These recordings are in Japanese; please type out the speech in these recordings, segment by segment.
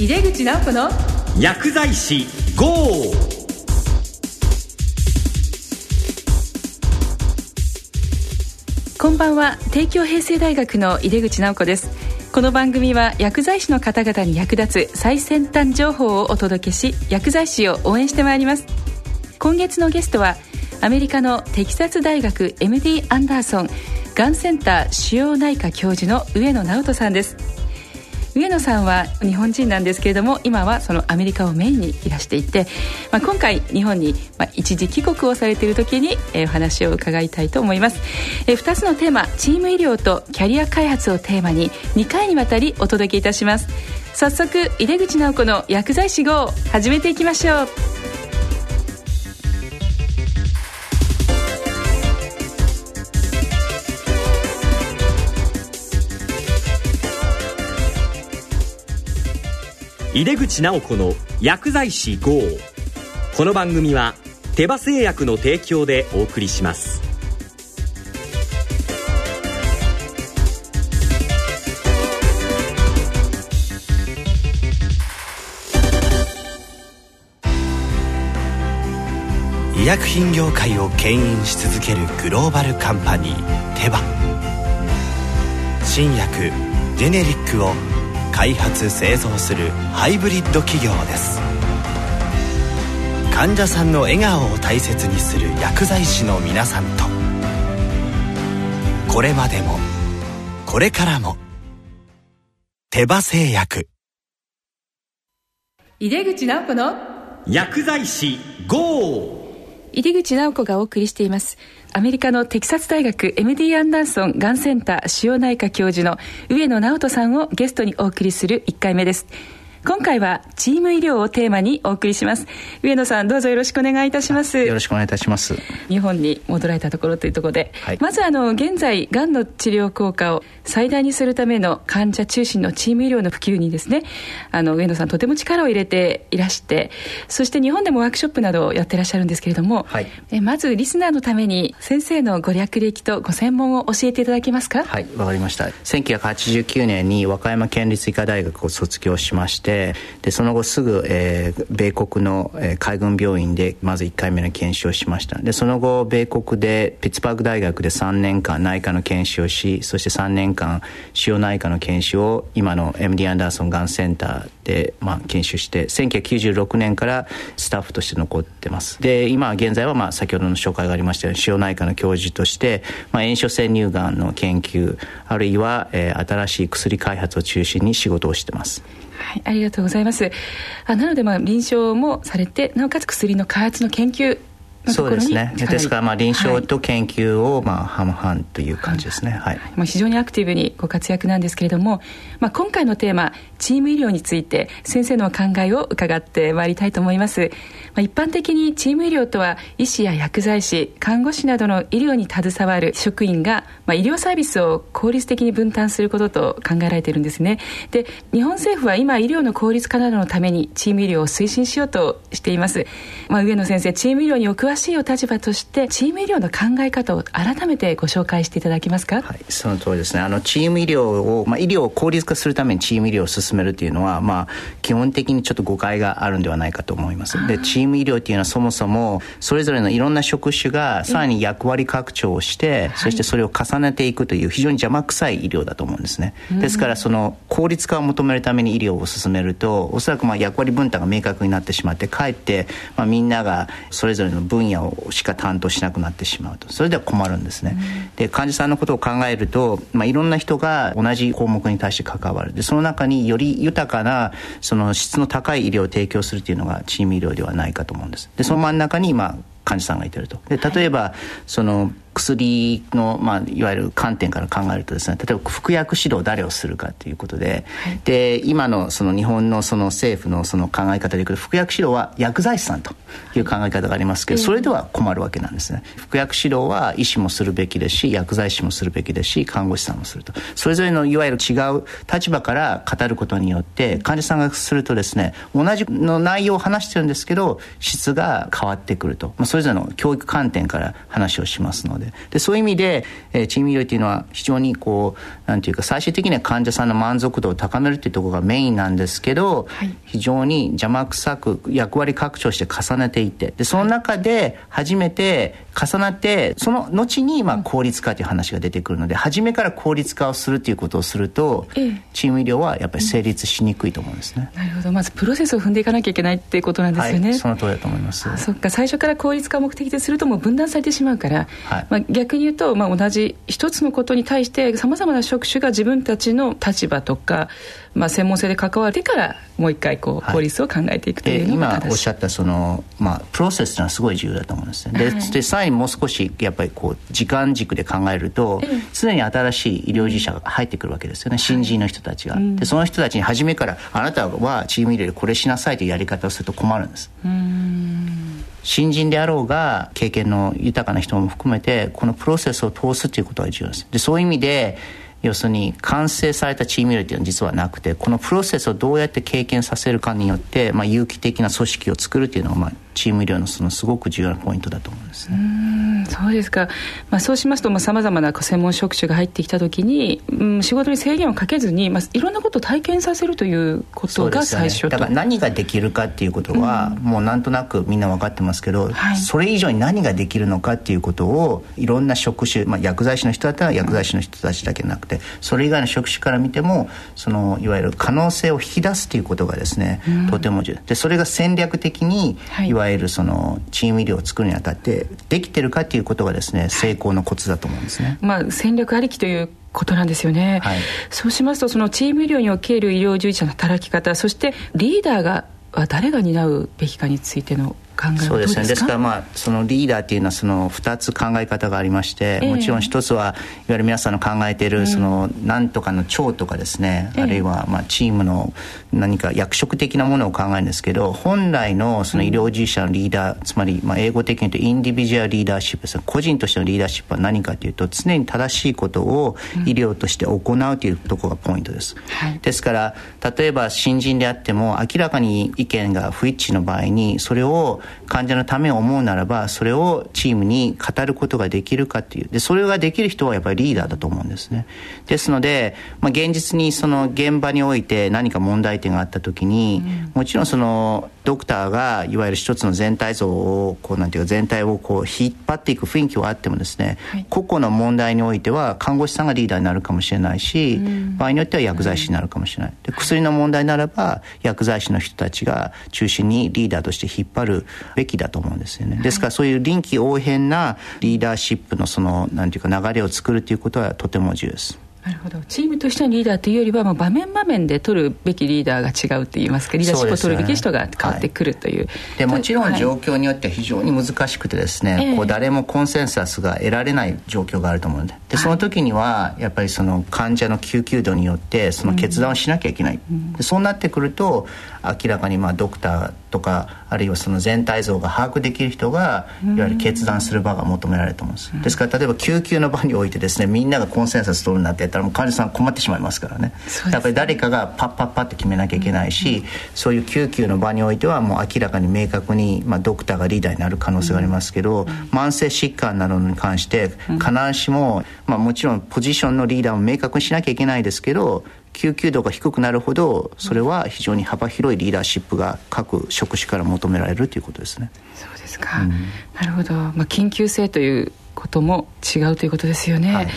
井出口直子の薬剤師 GO! こんばんは。帝京平成大学の井出口直子です。この番組は薬剤師の方々に役立つ最先端情報をお届けし薬剤師を応援してまいります。今月のゲストはアメリカのテキサス大学 MD アンダーソンがんセンター腫瘍内科教授の上野直人さんです上野さんは日本人なんですけれども今はそのアメリカをメインにいらしていて、まあ、今回日本に、一時帰国をされている時に、え、お話を伺いたいと思います、え、2つのテーマチーム医療とキャリア開発をテーマに2回にわたりお届けいたします。早速井出口直子の薬剤師号始めていきましょう。井出口直子の薬剤師 GO この番組は手羽製薬の提供でお送りします。医薬品業界を牽引し続けるグローバルカンパニーテバ。新薬ジェネリックを開発製造するハイブリッド企業です。患者さんの笑顔を大切にする薬剤師の皆さんと。これまでもこれからも手羽製薬。井出口直子の薬剤師 GO! 井出口直子がお送りしています。アメリカのテキサス大学 MD アンダーソンがんセンター腫瘍内科教授の上野直人さんをゲストにお送りする1回目です。今回はチーム医療をテーマにお送りします。上野さんどうぞよろしくお願いいたします。よろしくお願いいたします。日本に戻られたところというところで、はい、まずあの現在がんの治療効果を最大にするための患者中心のチーム医療の普及にですねあの上野さんとても力を入れていらしてそして日本でもワークショップなどをやってらっしゃるんですけれども、はい、えまずリスナーのために先生のご略歴とご専門を教えていただけますか？はいわかりました。1989年に和歌山県立医科大学を卒業しましてでその後すぐ、えー、米国の、海軍病院でまず1回目の研修をしました。でその後米国でピッツバーグ大学で3年間内科の研修をしそして3年間腫瘍内科の研修を今の MD アンダーソンがんセンターで、まあ、研修して1996年からスタッフとして残ってます。で今現在は、まあ、先ほどの紹介がありましたように腫瘍内科の教授として、まあ、炎症性乳がんの研究あるいは、えー、新しい薬開発を中心に仕事をしてます。はい、ありがとうございます。あなので、まあ、臨床もされて、なおかつ薬の開発の研究そうですね。ですからまあ臨床と研究をまあ半々という感じですね、はい、まあ、非常にアクティブにご活躍なんですけれども、まあ、今回のテーマチーム医療について先生の考えを伺ってまいりたいと思います、まあ、一般的にチーム医療とは医師や薬剤師看護師などの医療に携わる職員が、まあ、医療サービスを効率的に分担することと考えられているんですね。で日本政府は今医療の効率化などのためにチーム医療を推進しようとしています、まあ、上野先生チーム医療にお詳しいお立場としてチーム医療の考え方を改めてご紹介していただけますか？はいその通りですね。あのチーム医療を、まあ、医療を効率化するためにチーム医療を進めるというのは、まあ、基本的にちょっと誤解があるんではないかと思います。でチーム医療っていうのはそもそもそれぞれのいろんな職種がさらに役割拡張をして、そしてそれを重ねていくという非常に邪魔くさい医療だと思うんですね、ですからその効率化を求めるために医療を進めるとおそらくまあ役割分担が明確になってしまってかえって、まあ、みんながそれぞれの分野をしか担当しなくなってしまうと。それでは困るんですね、で患者さんのことを考えると、まあ、いろんな人が同じ項目に対して関わる。でその中により豊かなその質の高い医療を提供するというのがチーム医療ではないかと思うんです。でその真ん中に今患者さんがいてると。で例えばその薬の、まあ、いわゆる観点から考えるとですね例えば服薬指導を誰をするかということではい、で今のその日本のその政府のその考え方でいくと服薬指導は薬剤師さんという考え方がありますけど、それでは困るわけなんですね。服薬指導は医師もするべきですし薬剤師もするべきですし看護師さんもすると。それぞれのいわゆる違う立場から語ることによって患者さんがするとですね同じの内容を話してるんですけど質が変わってくると、まあ、それぞれの教育観点から話をしますのでででそういう意味で、えー、チーム医療っていうのは非常にこうなんていうか最終的には患者さんの満足度を高めるっていうところがメインなんですけど、はい、非常に邪魔くさく役割拡張して重ねていってでその中で初めて重なってその後にまあ効率化という話が出てくるので初めから効率化をするということをすると、ええ、チーム医療はやっぱり成立しにくいと思うんですね、なるほど。まずプロセスを踏んでいかなきゃいけないっていうことなんですよね、はい、その通りだと思います。そっか。最初から効率化を目的とするともう分断されてしまうから、はい、まあ、逆に言うと、まあ、同じ一つのことに対してさまざまな職種が自分たちの立場とかまあ、専門性で関わってからもう一回こう法律を考えていくというのが、はい、今おっしゃったその、まあ、プロセスというのはすごい重要だと思うんですね。ではい、でにもう少しやっぱりこう時間軸で考えると常に新しい医療従事者が入ってくるわけですよね。新人の人たちが、はい、でその人たちに初めからあなたはチーム医療でこれしなさいというやり方をすると困るんです。新人であろうが経験の豊かな人も含めてこのプロセスを通すということが重要です。でそういう意味で要するに完成されたチーム医療というのは実はなくてこのプロセスをどうやって経験させるかによって、まあ、有機的な組織を作るというのが、まあ、チーム医療のそのすごく重要なポイントだと思うんですね。そうですか、まあ、そうしますとさまざ、まな専門職種が入ってきたときに、うん、仕事に制限をかけずに、まあ、いろんなことを体験させるということが最初、ね、だから何ができるかっていうことは、うん、もうなんとなくみんな分かってますけど、はい、それ以上に何ができるのかっていうことをいろんな職種、まあ、薬剤師の人だったら薬剤師の人たちだけなくてそれ以外の職種から見てもそのいわゆる可能性を引き出すということがですね、うん、とても重要。でそれが戦略的に、はい、いわゆるそのチーム医療を作るにあたってできてるかっていうことがですね成功のコツだと思うんですね。まあ、戦略ありきということなんですよね、はい、そうしますとそのチーム医療における医療従事者の働き方そしてリーダーがは誰が担うべきかについてのそうですね。ですか？らまあそのリーダーっていうのはその2つ考え方がありまして、えー、もちろん一つはいわゆる皆さんの考えているその何とかの長とかですね、あるいはまあチームの何か役職的なものを考えるんですけど本来のその医療従事者のリーダー、つまりまあ英語的に言うとインディビジュアルリーダーシップです個人としてのリーダーシップは何かというと常に正しいことを医療として行うというところがポイントです、はい、ですから例えば新人であっても明らかに意見が不一致の場合にそれを患者のためを思うならばそれをチームに語ることができるかっていう。でそれができる人はやっぱりリーダーだと思うんですね。ですので、まあ、現実にその現場において何か問題点があった時に、うん、もちろんそのドクターがいわゆる一つの全体像をこうなんていうか全体をこう引っ張っていく雰囲気はあってもですね、はい、個々の問題においては看護師さんがリーダーになるかもしれないし、うん、場合によっては薬剤師になるかもしれない、で薬の問題ならば薬剤師の人たちが中心にリーダーとして引っ張るべきだと思うんですよね。ですからそういう臨機応変なリーダーシップのそのなんていうか流れを作るということはとても重要です。なるほど。チームとしてのリーダーというよりは、まあ、場面場面で取るべきリーダーが違うといいますかリーダーシップを取るべき人が変わってくるという。で、ねはい、もちろん状況によっては非常に難しくてですね、はい、こう誰もコンセンサスが得られない状況があると思うので。でその時にはやっぱりその患者の救急度によってその決断をしなきゃいけない、うん、でそうなってくると明らかにまあドクターとかあるいはその全体像が把握できる人がいわゆる決断する場が求められると思うんです、ですから例えば救急の場においてですねみんながコンセンサス取るなんてやったらもう患者さん困ってしまいますからね。やっぱり誰かがパッパッパッって決めなきゃいけないし、そういう救急の場においてはもう明らかに明確に、まあ、ドクターがリーダーになる可能性がありますけど、慢性疾患などに関して必ずしも、まあ、もちろんポジションのリーダーも明確にしなきゃいけないですけど救急度が低くなるほどそれは非常に幅広いリーダーシップが各職種から求められるということですね。そうですか、うん、なるほど、まあ、緊急性ということも違うということですよね。はい。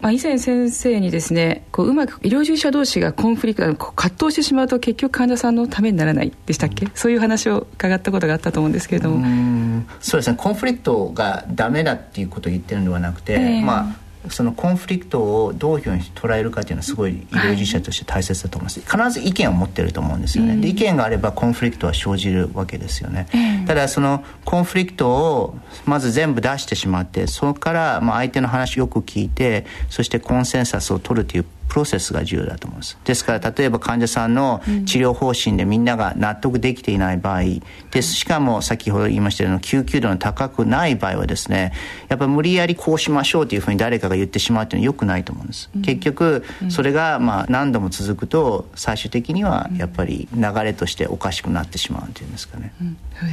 まあ、以前先生にですねこううまく医療従事者同士がコンフリクト葛藤してしまうと結局患者さんのためにならないでしたっけ、うん、そういう話を伺ったことがあったと思うんですけれどもそうですねコンフリクトがダメだっていうことを言ってるのではなくて、えー、まあそのコンフリクトをどういうふうに捉えるかというのはすごい医療従事者として大切だと思います、はい、必ず意見を持ってると思うんですよね、うん、で意見があればコンフリクトは生じるわけですよね、うん、ただそのコンフリクトをまず全部出してしまってそこからまあ相手の話をよく聞いてそしてコンセンサスを取るというプロセスが重要だと思います。ですから例えば患者さんの治療方針でみんなが納得できていない場合でしかも先ほど言いましたように救急度の高くない場合はですねやっぱり無理やりこうしましょうというふうに誰かが言ってしまうっていうのはよくないと思うんです、結局それがまあ何度も続くと最終的にはやっぱり流れとしておかしくなってしまうっていうんですかね、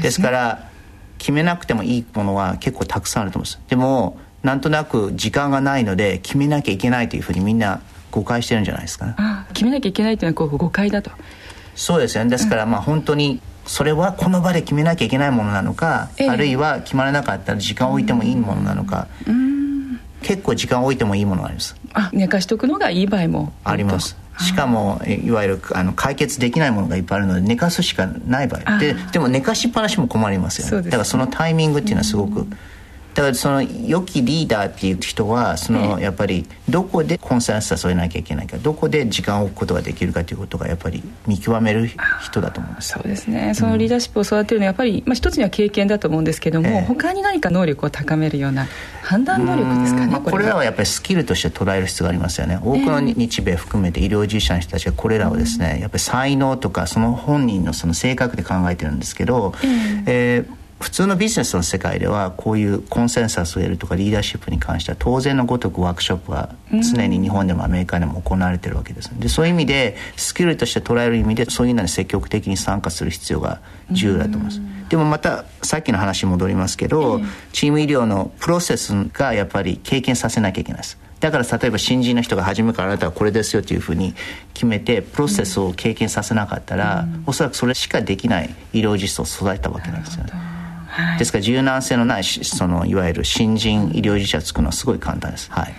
ですから決めなくてもいいものは結構たくさんあると思うんです。でもなんとなく時間がないので決めなきゃいけないというふうにみんな誤解してるんじゃないですかね。決めなきゃいけないというのはこう誤解だと。そうですよね。ですからまあ本当にそれはこの場で決めなきゃいけないものなのか、ええ、あるいは決まらなかったら時間を置いてもいいものなのか、結構時間を置いてもいいものがあります。あ寝かしとくのがいい場合もあります。しかもいわゆるあの解決できないものがいっぱいあるので寝かすしかない場合。ででも寝かしっぱなしも困りますよね、ね、だからそのタイミングっていうのはすごく、だからその良きリーダーっていう人はそのやっぱりどこでコンセンサスを得なきゃいけないかどこで時間を置くことができるかということがやっぱり見極める人だと思いますそうですね。そのリーダーシップを育てるのはやっぱり、まあ、一つには経験だと思うんですけども、えー、他に何か能力を高めるような判断能力ですかね、まあ、これらはやっぱりスキルとして捉える必要がありますよね。多くの日米含めて医療従事者の人たちがこれらをですね、やっぱり才能とかその本人のその性格で考えてるんですけど、えー、えー普通のビジネスの世界ではこういうコンセンサスを得るとかリーダーシップに関しては当然のごとくワークショップは常に日本でもアメリカでも行われてるわけです。でそういう意味でスキルとして捉える意味でそういうのに積極的に参加する必要が重要だと思います。でもまたさっきの話に戻りますけど、チーム医療のプロセスがやっぱり経験させなきゃいけないです。だから例えば新人の人が初めからあなたはこれですよというふうに決めてプロセスを経験させなかったら、うん、おそらくそれしかできない医療実装を育てたわけなんですよね。ですから柔軟性のないそのいわゆる新人医療従事者を作るのはすごい簡単です。はい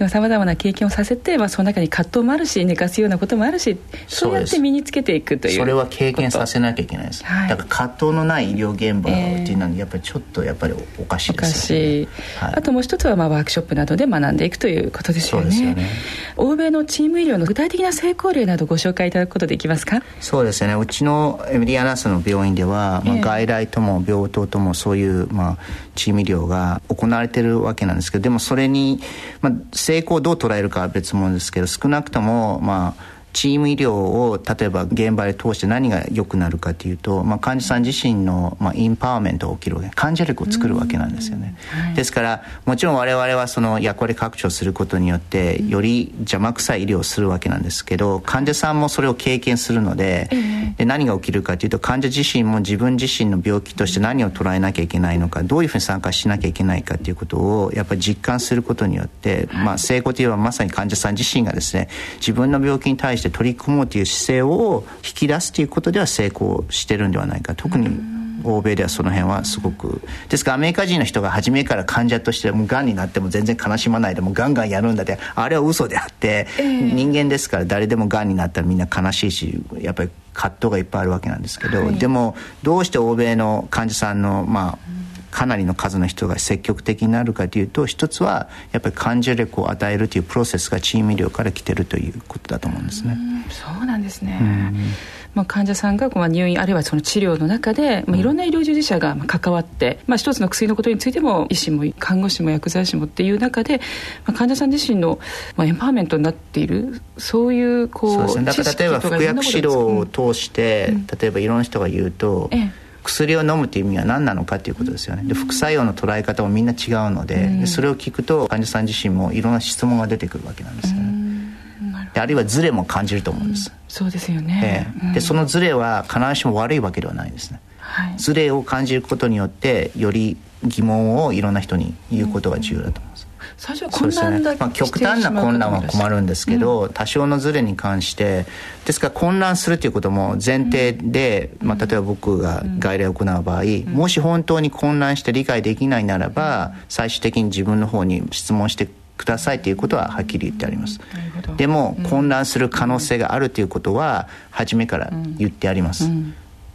でもさまざまな経験をさせて、まあ、その中に葛藤もあるし寝かすようなこともあるしそうやって身につけていくというそれは経験させなきゃいけないです、はい、だから葛藤のない医療現場っていうのはやっぱりちょっとやっぱりおかしいですよね、はい、あともう一つはまあワークショップなどで学んでいくということですよね。そうですよね。欧米のチーム医療の具体的な成功例などご紹介いただくことできますか？そうですね。うちのエミリアナスの病院では、まあ、外来とも病棟ともそういう、まあ、チーム医療が行われてるわけなんですけどでもそれに、まあ、成功をどう捉えるかは別物ですけど少なくともまあチーム医療を例えば現場で通して何が良くなるかというと、まあ、患者さん自身の、まあ、インパワーメントが起きる患者力を作るわけなんですよね、はい、ですからもちろん我々はその役割拡張することによってより邪魔くさい医療をするわけなんですけど患者さんもそれを経験するのでで何が起きるかというと患者自身も自分自身の病気として何を捉えなきゃいけないのかどういうふうに参加しなきゃいけないかということをやっぱり実感することによって、まあ、成功というのはまさに患者さん自身がですね自分の病気に対してして取り組もうという姿勢を引き出すということでは成功してるんではないか。特に欧米ではその辺はすごく。ですからアメリカ人の人が初めから患者としてもうがんになっても全然悲しまないでもガンガンやるんだって。あれは嘘であって、えー、人間ですから誰でもがんになったらみんな悲しいしやっぱり葛藤がいっぱいあるわけなんですけど、はい、でもどうして欧米の患者さんのまあかなりの数の人が積極的になるかというと一つはやっぱり患者力を与えるというプロセスがチーム医療から来てるということだと思うんですね。うそうなんですね、まあ、患者さんがまあ入院あるいはその治療の中で、まあ、いろんな医療従事者が関わって、まあ、一つの薬のことについても医師も看護師も薬剤師もっていう中で、まあ、患者さん自身の、まあ、エンパワーメントになっているそういうこうそうですね。だから例えば服薬指導を通して、うん、例えばいろんな人が言うと、ええ薬を飲むという意味は何なのかということですよね。で副作用の捉え方もみんな違うのででそれを聞くと患者さん自身もいろんな質問が出てくるわけなんですよね。であるいはズレも感じると思うんです、そうですよね、えー、でそのズレは必ずしも悪いわけではないですね、はい、ズレを感じることによってより疑問をいろんな人に言うことが重要だと思います、最初は混乱だ、ね、まあ、極端な混乱は困るんですけど、う。ん、多少のズレに関してですから混乱するということも前提で、うん、まあ、例えば僕が外来を行う場合、うん、もし本当に混乱して理解できないならば最終的に自分の方に質問してくださいということははっきり言ってあります、でも、混乱する可能性があるということは初めから言ってあります、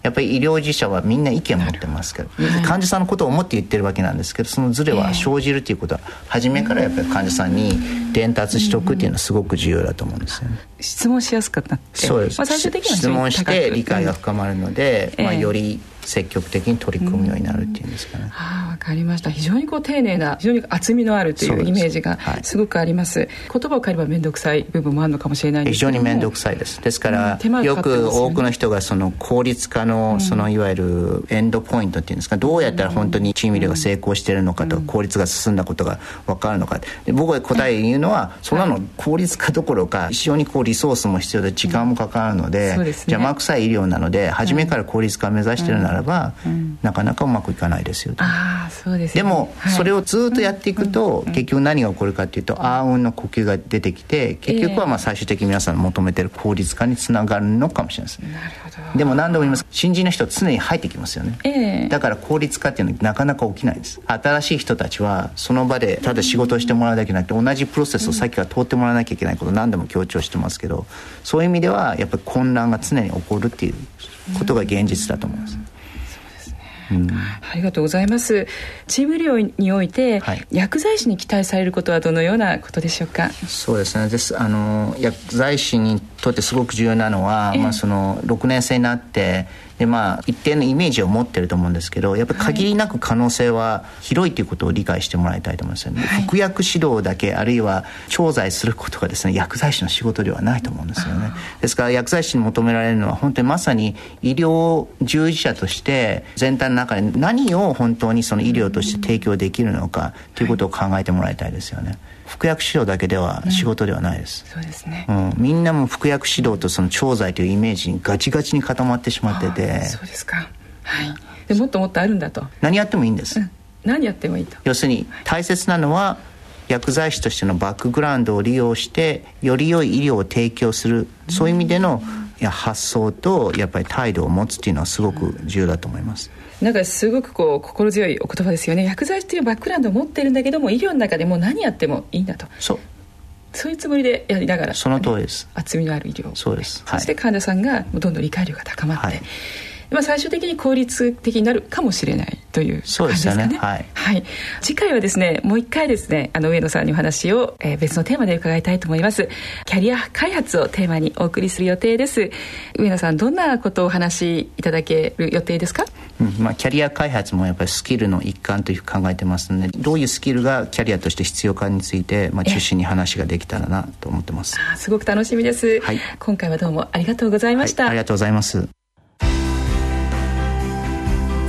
やっぱり医療従事者はみんな意見を持ってますから、はい、患者さんのことを思って言ってるわけなんですけどそのズレは生じるということは初めからやっぱり患者さんに伝達しておくっていうのはすごく重要だと思うんですよね。質問しやすかったそうです、まあ、最終的には質問して理解が深まるので、まあ、より積極的に取り組むようになるっていうんですかね。はあ、わかりました。非常にこう丁寧な、非常に厚みのあるというイメージがすごくあります。はい、言葉を変えれば面倒くさい部分もあるのかもしれない非常に面倒くさいです。ですから、うんね、よく多くの人がその効率化の、そのいわゆるエンドポイントっていうんですか、どうやったら本当にチーム医療が成功しているのかと、効率が進んだことが分かるのか。で僕が答え言うのは、そんなの効率化どころか、非常にこうリソースも必要で時間もかかるので、邪魔くさい医療なので、初めから効率化を目指しているならば、なかなかうまくいかないですよああそうです、ね、でも、はい、それをずっとやっていくと、うん、結局何が起こるかっていうと暗雲の呼吸が出てきて結局はまあ最終的に皆さんの求めてる効率化につながるのかもしれないです、なるほど。でも何度も言います。新人の人は常に入ってきますよね、えー、だから効率化っていうのはなかなか起きないです。新しい人たちはその場でただ仕事をしてもらうだけじゃなくて同じプロセスをさっきから通ってもらわなきゃいけないことを何度も強調してますけどそういう意味ではやっぱり混乱が常に起こるっていうことが現実だと思います、うん、ありがとうございます。チーム医療において、はい、薬剤師に期待されることはどのようなことでしょうか？そうですね。ですあの薬剤師にとってすごく重要なのは、まあ、その6年生になってでまあ一定のイメージを持ってると思うんですけどやっぱり限りなく可能性は広いということを理解してもらいたいと思うんですよね、はい、服薬指導だけあるいは調剤することがですね薬剤師の仕事ではないと思うんですよね。ですから薬剤師に求められるのは本当にまさに医療従事者として全体の中で何を本当にその医療として提供できるのかということを考えてもらいたいですよね、服薬指導だけでは仕事ではないです、うん、そうですね、うん、みんなも服薬指導とその調剤というイメージにガチガチに固まってしまってて。そうですか。はい。でもっともっとあるんだと。何やってもいいんです、うん、何やってもいいと。要するに大切なのは薬剤師としてのバックグラウンドを利用してより良い医療を提供する。そういう意味でのや発想とやっぱり態度を持つっていうのはすごく重要だと思います、なんかすごくこう心強いお言葉ですよね。薬剤師というバックグラウンドを持ってるんだけども医療の中でもう何やってもいいんだと。そう。そういうつもりでやりながらその通りです。厚みのある医療そうです、はい、そして患者さんがどんどん理解力が高まって、はい。まあ、最終的に効率的になるかもしれないという感じですかね。そうですねはい、はい。次回はですね、もう一回ですね、あの上野さんにお話を、えー、別のテーマで伺いたいと思います。キャリア開発をテーマにお送りする予定です。上野さん、どんなことをお話しいただける予定ですか、うんまあ、キャリア開発もやっぱりスキルの一環というふうに考えてますので、どういうスキルがキャリアとして必要かについて、まあ、中心に話ができたらなと思ってます。すごく楽しみです、はい。今回はどうもありがとうございました。はい、ありがとうございます。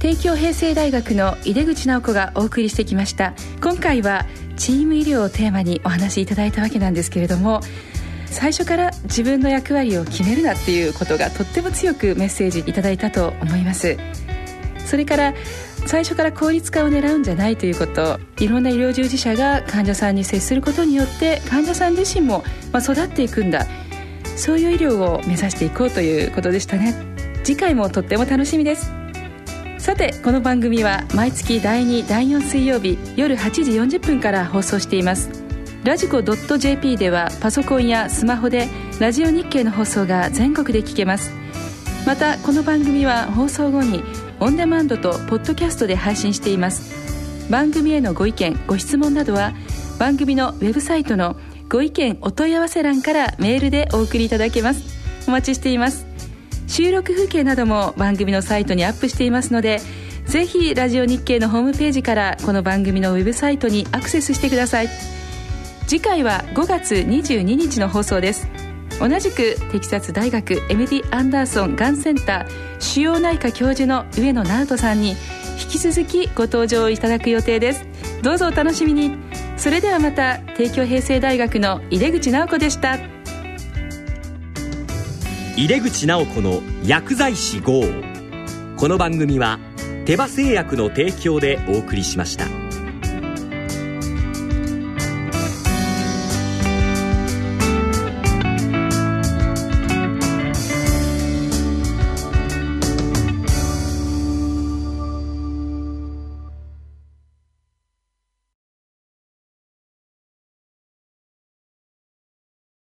帝京平成大学の井出口直子がお送りしてきました。今回はチーム医療をテーマにお話しいただいたわけなんですけれども最初から自分の役割を決めるなっていうことがとっても強くメッセージいただいたと思います。それから最初から効率化を狙うんじゃないということいろんな医療従事者が患者さんに接することによって患者さん自身も、ま育っていくんだ。そういう医療を目指していこうということでしたね。次回もとっても楽しみです。さてこの番組は毎月第2第4水曜日夜8時40分から放送しています。ラジコ .jp ではパソコンやスマホでラジオ日経の放送が全国で聞けます。またこの番組は放送後にオンデマンドとポッドキャストで配信しています。番組へのご意見ご質問などは番組のウェブサイトのご意見お問い合わせ欄からメールでお送りいただけます。お待ちしています。収録風景なども番組のサイトにアップしていますのでぜひラジオ日経のホームページからこの番組のウェブサイトにアクセスしてください。次回は5月22日の放送です。同じくテキサス大学 MD アンダーソンがんセンター主要内科教授の上野直人さんに引き続きご登場いただく予定です。どうぞお楽しみに。それではまた帝京平成大学の井出口直子でした。井出口直子の薬剤師号この番組は手羽製薬の提供でお送りしました。